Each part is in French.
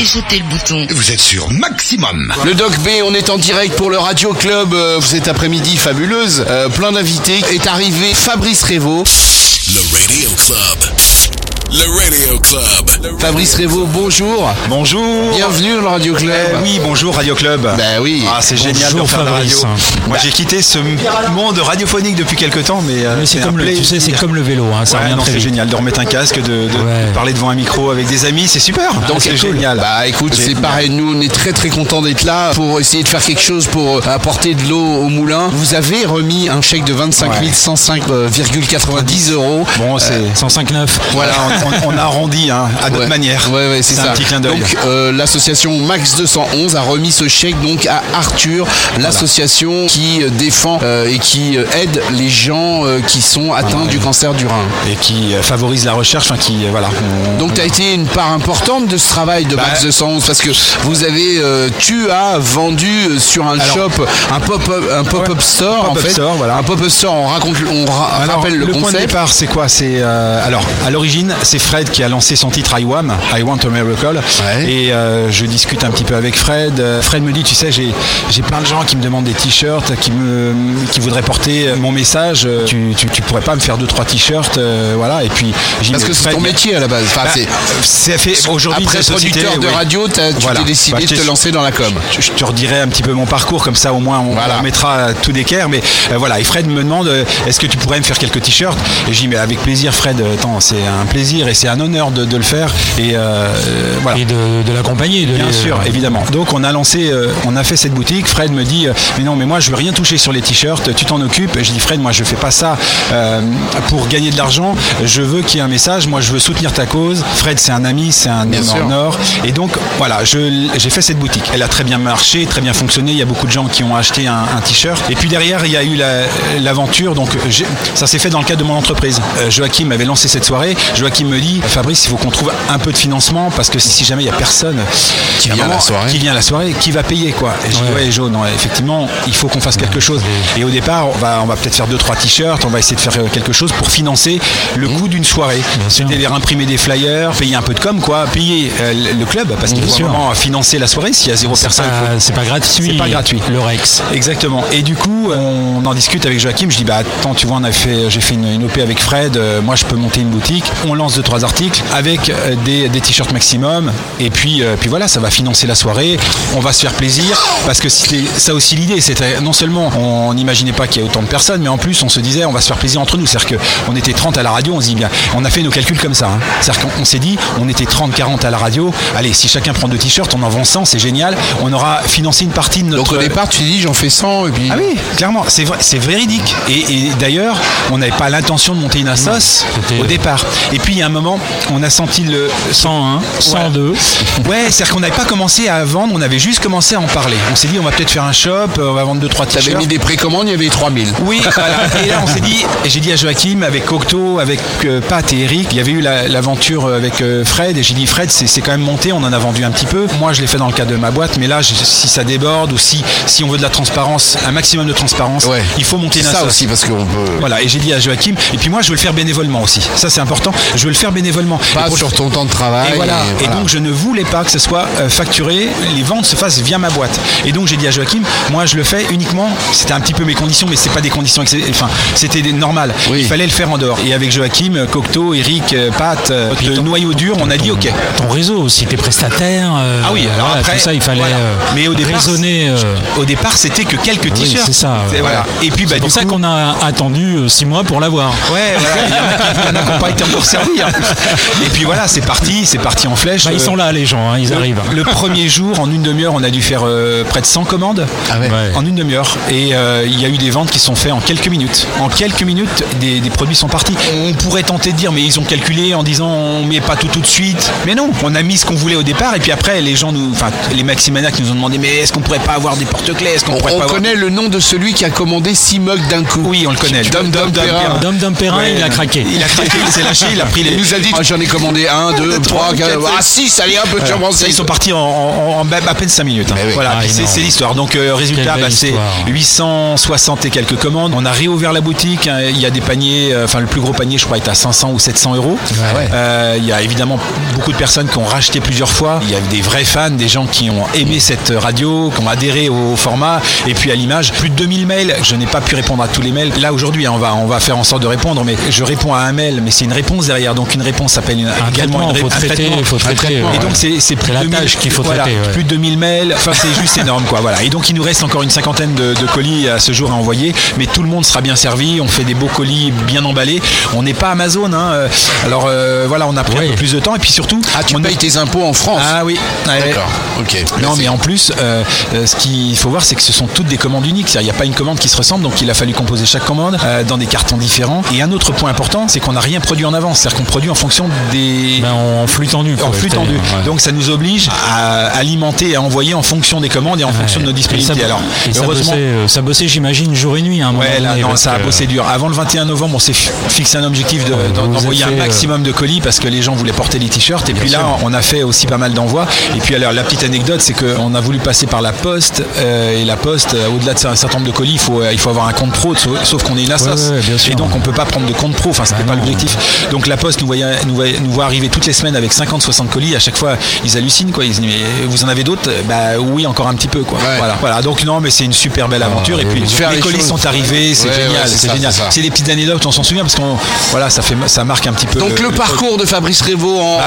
et jetez le bouton. Vous êtes sur maximum. Le Doc B, on est en direct pour le Radio Club. euh, Cet après-midi fabuleuse, euh, plein d'invités. Est arrivé Fabrice Révaux. Le Radio Club. Le Radio Club. Fabrice Révaux, bonjour. Bonjour. Bienvenue dans le Radio Club. Eh oui, bonjour Radio Club. Ben oui. Ah, c'est génial de faire de la radio. Fabrice. Moi, j'ai quitté ce monde radiophonique depuis quelques temps, mais, euh, Mais c'est comme le, tu plaisir. sais, c'est comme le vélo, hein, ça Ouais, c'est génial de remettre un casque, de, de Ouais. parler devant un micro avec des amis, c'est super. Donc c'est cool. génial. Bah écoute, c'est pareil, nous on est très très contents d'être là pour essayer de faire quelque chose pour euh, apporter de l'eau au moulin. Vous avez remis un chèque de 25 Ouais. 105,90 euros. Bon, c'est 105.9. Voilà. voilà, on, on- on a arrondi hein, à notre Ouais. manière. Ouais, ouais, c'est ça. un petit clin d'œil. Donc, euh, l'association Max 211 a remis ce chèque donc à Arthur, l'association qui euh, défend euh, et qui aide les gens euh, qui sont atteints du cancer du rein. Et qui favorise la recherche, enfin qui voilà. on- Donc, tu as été une part importante de ce travail de Max Bah, 211 parce que vous avez, tu as vendu sur un Alors- shop un pop-up, un pop-up store en Pop-up fait. store, voilà. Un pop-up store. On raconte, on ra- Alors, rappelle le, point de concept. départ, c'est quoi? C'est alors à l'origine, c'est Fred qui a lancé son titre I Want, I Want a Miracle. Ouais. Et euh, je discute un petit peu avec Fred. Euh, Fred me dit, tu sais, j'ai plein de gens qui me demandent des t-shirts, qui me qui voudraient porter mon message. Euh, Tu, tu, tu pourrais pas me faire deux trois t-shirts, euh, voilà. Et puis Parce que c'est ton métier à la base. Enfin, bah, c'est- fait aujourd'hui après cette société, producteur de oui. radio, t'as- tu Voilà. t'es décidé Bah, de te lancer dans la com. je, je te redirai un petit peu mon parcours, comme ça au moins on Voilà. remettra tout d'équerre. Mais euh, voilà, et Fred me demande euh, est-ce que tu pourrais me faire quelques t-shirts? Et je dis mais avec plaisir, Fred. euh, Attends, c'est un plaisir et c'est un honneur de, de le faire. Et euh, euh, voilà. Et de, de l'accompagner. de Bien les- sûr, évidemment. Donc on a lancé, euh, on a fait cette boutique. Fred me dit, euh, mais non, mais moi je veux rien toucher sur les t-shirts. Tu t'en occupes. Et je dis Fred, moi je fais pas ça euh, pour gagner de l'argent. Je veux qu'il y ait un message. Moi je veux soutenir ta cause. Fred, c'est un ami, c'est un homme sûr. en or. Et donc voilà, je- j'ai fait cette boutique. Elle a très bien marché, très bien fonctionné. Il y a beaucoup de gens qui ont acheté un, un t-shirt. Et puis derrière, il y a eu la- l'aventure. Donc ça s'est fait dans le cadre de mon entreprise. Euh, Joachim avait lancé cette soirée. Joachim me dit, Fabrice, il faut qu'on trouve un peu de financement parce que si jamais il y a personne Qui vient à la moment, soirée. qui vient à la soirée, qui va payer quoi Et je dis Ouais. ouais, Jo, non, effectivement, il faut qu'on fasse quelque chose. Et au départ, on va, on va peut-être faire deux trois t-shirts, on va essayer de faire quelque chose pour financer le coût d'une soirée. C'est-à-dire imprimer des flyers, payer un peu de com, quoi, payer euh, le club parce qu'il faut vraiment financer la soirée. S'il y a zéro personne, c'est pas gratuit. C'est pas gratuit. Le Rex. Exactement. Et du coup, on en discute avec Joachim. Je dis, bah attends, tu vois, on a fait, j'ai fait une, une OP avec Fred. euh, moi, je peux monter une boutique. On lance deux trois articles avec euh, des, des t-shirts maximum. Et puis, euh, puis voilà, ça va financer la soirée. On va se faire plaisir parce que c'était ça aussi l'idée. C'était non seulement on n'imaginait pas qu'il y ait autant de personnes, mais en plus on se disait, on va se faire plaisir entre nous. C'est-à-dire qu'on était 30 à la radio. On se dit bien, on a fait nos calculs comme ça. hein. C'est-à-dire qu'on on s'est dit, on était 30, 40 à la radio. Allez, si chacun prend deux t-shirts, on en vend 100, c'est génial. On aura financé une partie de notre. Donc au départ, tu dis j'en fais 100 et puis. Ah oui, clairement, c'est vrai, c'est véridique. Et, et d'ailleurs, on n'avait pas l'intention de monter une assos au départ. Et puis il y a un moment, on a senti le 101, 102. Ouais, c'est-à-dire qu'on n'avait pas commencé à vendre, on avait juste commencé à en parler. On s'est dit, on va peut-être faire un shop, euh, on va vendre deux trois T'avais t-shirts. mis des précommandes, il y avait 3000. Oui, voilà. Et là, on s'est dit, et j'ai dit à Joachim, avec Cocteau, avec euh, Pat et Eric, il y avait eu la- l'aventure avec euh, Fred, et j'ai dit, Fred, c'est quand même monté, on en a vendu un petit peu. Moi, je l'ai fait dans le cadre de ma boîte, mais là, je- si ça déborde ou si, si on veut de la transparence, un maximum de transparence, Ouais. il faut monter une ça aussi parce qu'on peut. Voilà, et j'ai dit à Joachim, et puis moi, je veux le faire bénévolement aussi. Ça, c'est important. Je veux le faire bénévolement. Pas sur ton temps de travail. et voilà. et donc je ne voulais pas que ce soit euh, facturé, les ventes se fassent via ma boîte. Et donc j'ai dit à Joachim, moi je le fais uniquement, c'était un petit peu mes conditions, mais c'est pas des conditions, enfin c'était des- normal. Oui. Il fallait le faire en dehors. Et avec Joachim, Cocteau, Eric, euh, Pat, euh, le ton- noyau dur, on a dit ok. Ton réseau aussi, tes prestataires. euh, Ah oui, alors voilà, après, tout ça, il fallait voilà. euh, Mais au départ, raisonner. euh, Au départ, c'était que quelques oui, t-shirts. c'est ça. Voilà. Et puis bah, c'est pour ça qu'on a attendu 6 mois pour l'avoir. Ouais, voilà, il a qui- il y en a qui n'ont pas été encore servis. Et puis voilà, c'est parti, c'est parti en flèche. Bah, ils sont là, les gens, hein, ils le- arrivent. Le premier jour, en une demi-heure, on a dû faire euh, près de 100 commandes. Ah ouais. Ouais. En une demi-heure. Et euh, il y a eu des ventes qui sont faites en quelques minutes. En quelques minutes, des, des produits sont partis. On pourrait tenter de dire, mais ils ont calculé en disant, on met pas tout tout de suite. Mais non, on a mis ce qu'on voulait au départ. Et puis après, les gens nous, enfin, les Maximaniacs nous ont demandé, mais est-ce qu'on pourrait pas avoir des porte-clés? Est-ce qu'on On, pourrait on pas avoir- connaît le nom de celui qui a commandé 6 mugs d'un coup. Oui, on le connaît. Dom Dom Dom Perrin. Perrin. Dom Dom Perrin, Ouais, il a craqué. Il a craqué, il s'est lâché, il a pris Il nous a dit Ah, j'en ai commandé un, deux, trois, quatre, ah six, allez hop, tu Voilà. avances. Ça, ils sont partis en, en- en à peine 5 minutes. hein. Oui. Voilà, Ah, puis c'est l'histoire. Donc, euh, résultat, bah, c'est histoire. 860 et quelques commandes. On a réouvert la boutique. hein. Il y a des paniers, euh, enfin, le plus gros panier, je crois, est à 500 ou 700 euros. Ouais. Euh, il y a évidemment beaucoup de personnes qui ont racheté plusieurs fois. Il y a des vrais fans, des gens qui ont aimé cette radio, qui ont adhéré au format et puis à l'image. Plus de 2000 mails. Je n'ai pas pu répondre à tous les mails. Là, aujourd'hui, hein, on va, on va faire en sorte de répondre, mais je réponds à un mail, mais c'est une réponse derrière. Donc, une réponse s'appelle une, Un également traitement, une ré- faut traiter, traitement. faut traiter, traitement. Et donc, c'est c'est plus la 2000 tâche qu'il faut voilà, traiter, ouais. Plus de 2000 mails. Enfin, c'est juste énorme, quoi. Voilà. Et donc, il nous reste encore une cinquantaine de, de colis à ce jour à envoyer, mais tout le monde sera bien servi. On fait des beaux colis bien emballés. On n'est pas Amazon, hein. Euh, Alors, euh, voilà, on a pris Oui. un peu plus de temps et puis surtout. Ah, tu on payes tes impôts en France Ah oui. Ouais. D'accord, ok. Non, Merci. mais en plus, euh, euh, ce qu'il faut voir, c'est que ce sont toutes des commandes uniques. Il n'y a pas une commande qui se ressemble, donc il a fallu composer chaque commande euh, dans des cartons différents. Et un autre point important, c'est qu'on n'a rien produit en avance. C'est-à-dire qu'on produit en fonction des. Ben, en flux tendu. en flux tendu. ouais. Donc ça nous oblige à alimenter et à envoyer en fonction des commandes et en fonction de nos disponibilités. Alors, heureusement. euh, ça bossait, j'imagine, jour et nuit. moment Ouais, là, donné, non, ça a bossé dur. Avant le 21 novembre, on s'est fi- fixé un objectif de- d'envoyer un euh, maximum de colis parce que les gens voulaient porter les t-shirts. Et puis là, on a fait aussi pas mal d'envois. Et puis alors, la petite anecdote, c'est qu'on a voulu passer par la poste. euh, et la poste, au-delà de ça, un certain nombre de colis, il faut, il faut avoir un compte pro, sauf, qu'on est une assoce. Et donc, on peut pas prendre de compte pro. Enfin, c'était Bah pas l'objectif. Donc, la poste nous, voyait, nous, voyait- nous voit arriver toutes les semaines avec 50-60 colis. À chaque fois, ils hallucinent. Quoi. Ils disent, mais vous en avez d'autres? Bah oui, encore un petit peu. Quoi. Ouais. Voilà. voilà. Donc, non, mais c'est une super belle aventure. et puis, les les colis choses. sont arrivés. C'est Ouais, génial. c'est génial. c'est ça. C'est des petites anecdotes, on s'en souvient parce qu'on voilà, ça fait ça marque un petit peu. Donc le parcours de Fabrice Révaux en, Ouais.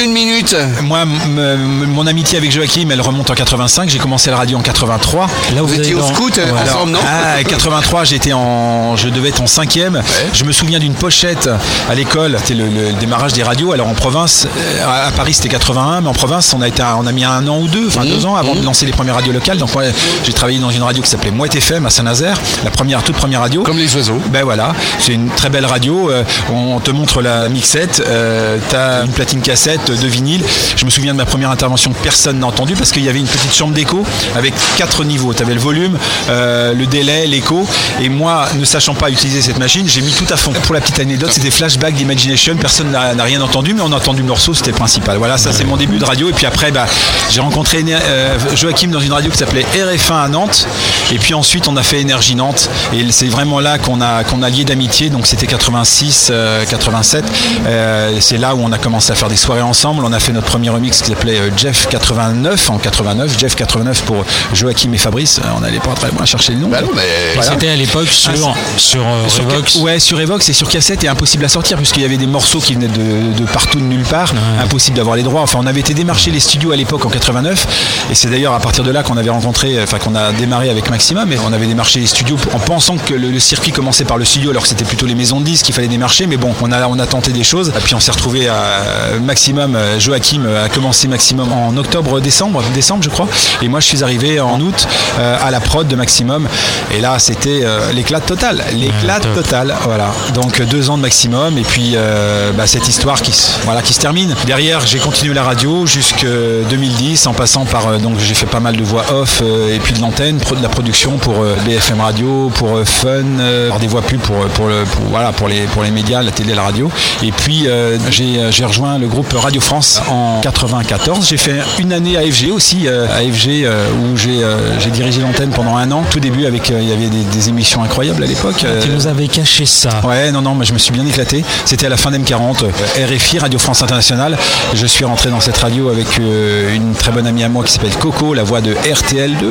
en une minute. Moi, mon amitié avec Joachim, elle remonte en 85. J'ai commencé la radio en 83. Là où Vous vous étiez au dans- scout euh, ensemble, non? Ah, 83, j'étais en, je devais être en cinquième. Je me souviens d'une pochette à l'école. C'était le, le démarrage des radios. Alors en province, euh, à Paris c'était 81, mais en province on a été, on a mis un an ou deux, enfin deux ans avant de lancer les premières radios locales. Donc moi, j'ai travaillé dans une radio qui s'appelait Mouette FM à Saint-Nazaire, la première, toute première radio. Comme les oiseaux. Ben voilà, c'est une très belle radio. euh, on te montre la mixette, euh, t'as une platine cassette de vinyle. Je me souviens de ma première intervention que personne n'a entendu parce qu'il y avait une petite chambre d'écho avec quatre niveaux. Tu avais le volume, euh, le délai, l'écho. Et moi, ne sachant pas utiliser cette machine, j'ai mis tout à fond. Pour la petite anecdote, c'était Flashback d'Imagination. Personne n'a rien entendu, mais on a entendu le morceau, c'était le principal. Voilà, ça c'est mon début de radio. Et puis après, bah, j'ai rencontré euh, Joachim dans une radio qui s'appelait RF1 à Nantes. Et puis ensuite, on a fait Énergie Nantes. Et c'est vraiment là qu'on a, qu'on a lié d'amitié. Donc c'était 86, euh, 87. Euh, c'est là où on a commencé à faire des soirées ensemble. On a fait notre premier remix qui s'appelait euh, Jeff 89 en 89. Jeff 89 pour Joachim et Fabrice. Euh, On n'allait pas très loin chercher le nom. Bah non, mais Et Voilà. C'était à l'époque sur, Ah, sur, euh, Revox. ouais, sur Evox et sur cassette et impossible à sortir puisqu'il y avait des morceaux qui venaient de, de partout, de nulle part, impossible d'avoir les droits. Enfin, on avait été démarcher les studios à l'époque en 89 et c'est d'ailleurs à partir de là qu'on avait rencontré, enfin qu'on a démarré avec Maxima, mais on avait démarché les studios en pensant que le, le circuit commençait par le studio alors que c'était plutôt les maisons de disques qu'il fallait démarcher. Mais bon, on a, on a tenté des choses et puis on s'est retrouvé à Maximum. Joachim a commencé Maximum en octobre, décembre, décembre je crois, et moi je suis arrivé en août euh, à la prod de Maximum et là c'était euh, l'éclat total, l'éclat total. Voilà. Donc deux ans de maximum et puis euh, euh, bah, cette histoire qui, voilà, qui se termine. Derrière, j'ai continué la radio jusqu'en 2010 en passant par. Euh, donc j'ai fait pas mal de voix off euh, et puis de l'antenne, de la production pour BFM Radio, pour Fun, alors des voix pub pour, pour, le, voilà, pour, les, pour les médias, la télé, la radio. Et puis j'ai rejoint le groupe Radio France en 94. J'ai fait une année à FG aussi, où j'ai dirigé l'antenne pendant un an. Tout début, avec il y avait des, émissions incroyables à l'époque. Tu nous avais caché ça. Ouais, non, non, mais je me suis bien éclaté. C'était à la fin d'M 40, RFI, Radio France Internationale. Je suis rentré dans cette radio avec euh, une très bonne amie à moi qui s'appelle Coco, la voix de RTL2,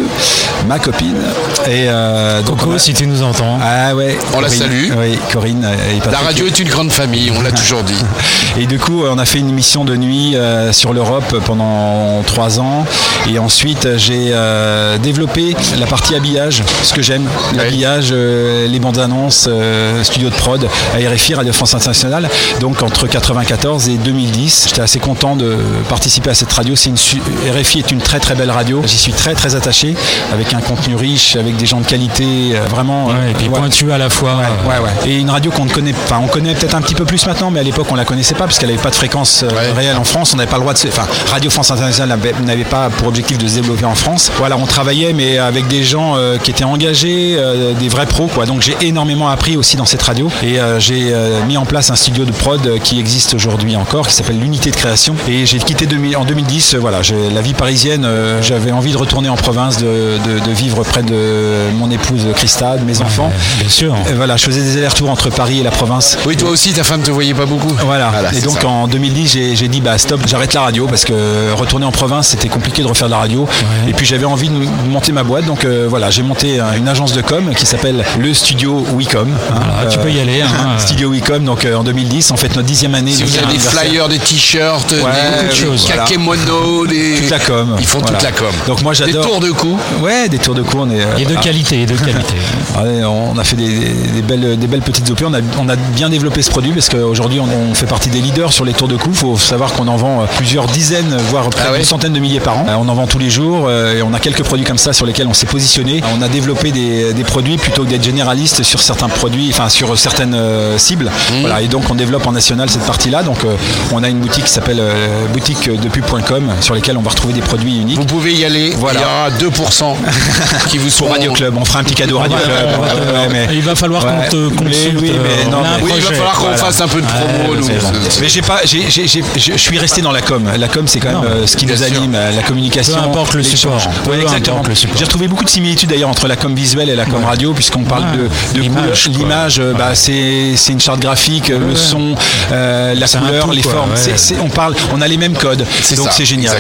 ma copine. Et euh, Coco, si tu nous entends. Ah ouais. On la salue. Oui, Corinne. Et la radio est une grande famille, on l'a toujours dit. et du coup, on a fait une émission de nuit euh, sur l'Europe pendant trois ans. Et ensuite, j'ai développé la partie habillage, ce que j'aime, l'habillage, les bandes annonces, studio de prod, à RFI, Radio France Internationale entre 94 et 2010, j'étais assez content de participer à cette radio. C'est une su- RFI est une très très belle radio. J'y suis très très attaché, avec un contenu riche, avec des gens de qualité, euh, vraiment. Ouais, euh, et puis ouais. pointu à la fois. euh, Ouais, ouais. Et une radio qu'on ne connaît pas. On connaît peut-être un petit peu plus maintenant, mais à l'époque on la connaissait pas parce qu'elle n'avait pas de fréquence euh, Ouais. réelle en France. On n'avait pas le droit de se. Enfin, Radio France Internationale n'avait- n'avait pas pour objectif de se développer en France. Voilà, on travaillait, mais avec des gens euh, qui étaient engagés, euh, des vrais pros, quoi. Donc j'ai énormément appris aussi dans cette radio et euh, j'ai euh, mis en place un studio de prod qui existe aujourd'hui encore, qui s'appelle l'unité de création. Et j'ai quitté 2000 en 2010. euh, Voilà, la vie parisienne. euh, J'avais envie de retourner en province, de, de- de vivre près de mon épouse Christa, de mes enfants. Bien sûr. Et voilà, je faisais des allers-retours entre Paris et la province. Oui, toi aussi, ta femme te voyait pas beaucoup. Voilà. et donc ça. en 2010, j'ai dit bah stop, j'arrête la radio parce que retourner en province, c'était compliqué de refaire de la radio. Et puis j'avais envie de monter ma boîte, donc euh, voilà, j'ai monté une agence de com qui s'appelle le Studio Wicom. hein. Voilà, tu peux y aller, hein. Studio Wicom, donc euh, en 2010, en fait notre dixième année. Si vous avez des flyers, des t-shirts, des, des des... Toute la com. Ils font toute la com. Donc moi, j'adore. Des tours de cou. Ouais, des tours de cou. On est, euh, Et de ah, qualité, et de qualité. Ouais, on a fait des, des belles, des belles petites OP. On a, on a bien développé ce produit parce qu'aujourd'hui on, on fait partie des leaders sur les tours de cou. Il faut savoir qu'on en vend euh, plusieurs dizaines, voire près Ah ouais d'une centaine de milliers par an. Euh, On en vend tous les jours euh, et on a quelques produits comme ça sur lesquels on s'est positionné. On a développé des, des produits plutôt que d'être généraliste sur certains produits, enfin sur certaines cibles. Mmh. Voilà, et donc on développe en national cette partie-là. Donc euh, on a une boutique qui s'appelle euh, boutique de pub.com sur lesquelles on va retrouver des produits uniques. Vous pouvez y aller. Voilà. Il y aura 2% qui vous seront... Radio Club, on fera un petit cadeau Radio Club. ouais, ouais, Ouais, ouais, mais- Il va falloir Ouais. qu'on te consulte. Oui, oui, mais euh, non, mais- Oui, il va falloir qu'on Voilà. fasse un peu de promo. Ouais, Mais j'ai pas, j'ai- j'ai- j'ai- je suis resté dans la com. La com, c'est quand même Non, euh, ce qui nous anime, la communication. Peu importe le support. Exactement. J'ai retrouvé beaucoup de similitudes d'ailleurs entre la com visuelle et la com radio, puisqu'on parle Ouais. de, de L'image. L'image, bah, c'est c'est une charte graphique, le son, euh, la couleur, tout, les quoi, formes. ouais. On parle, on a les mêmes codes. C'est Donc c'est génial.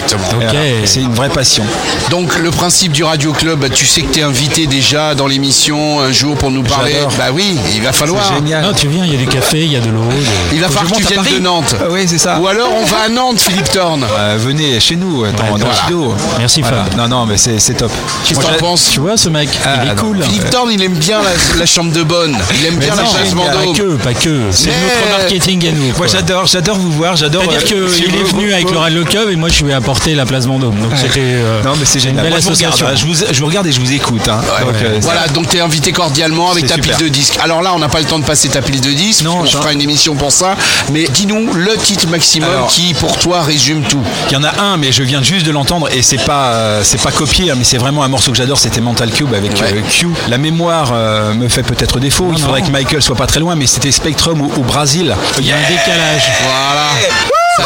C'est une vraie passion. Donc le principe du Radio Club, bah, tu sais que tu es invité déjà dans l'émission un jour pour nous parler. Bah oui, il va falloir. C'est génial. Non, tu viens, il y a du café, il y a de l'eau. de- Il va falloir que tu viennes de Nantes. Ah Oui, c'est ça. Ou alors on va à Nantes, Philippe Thorne. Euh, venez chez nous, euh, dans, Ouais, dans voilà. Merci, Voilà. Fab. Non, non, mais c'est top. Qu'est-ce que t'en penses Tu vois ce mec, Ah, il est non. cool. Philippe Thorne, il aime bien la, la chambre de bonne. Il aime Mais bien la non, place génial. Pas que, pas que. C'est Mais- notre marketing Moi quoi. j'adore, j'adore vous voir, j'adore. C'est-à-dire euh, qu'il si est vous- venu avec le Radio Club et moi je lui ai apporté la place Vendôme. Donc c'était euh, Non mais c'est une génial. belle Moi, je, vous regarde, association. hein, je, vous, je vous regarde et je vous écoute. hein. Donc, euh, Voilà, donc tu es invité cordialement avec C'est ta super. pile de disques. Alors là, on n'a pas le temps de passer ta pile de disques. Non, on je- fera une émission pour ça. Mais dis-nous le titre maximum Alors- qui, pour toi, résume tout. Il y en a un, mais je viens juste de l'entendre et c'est pas, c'est pas copié, hein, mais c'est vraiment un morceau que j'adore. C'était Mental Cube avec Ouais. Q. La mémoire me fait peut-être défaut. Il faudrait que Michael soit pas très loin, mais c'était Spectrum au, au Brésil. Il y a un décalage. Voilà.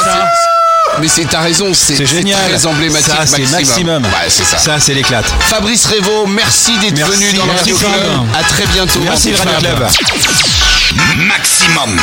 Ça, mais c'est ta raison, c'est génial. très emblématique. Ça, c'est maximum. Ouais, c'est ça. Ça, c'est l'éclate. Fabrice Révaux, merci d'être venu dans le Radio Club. À très bientôt. Merci, Fab. Radio Club. Maximum.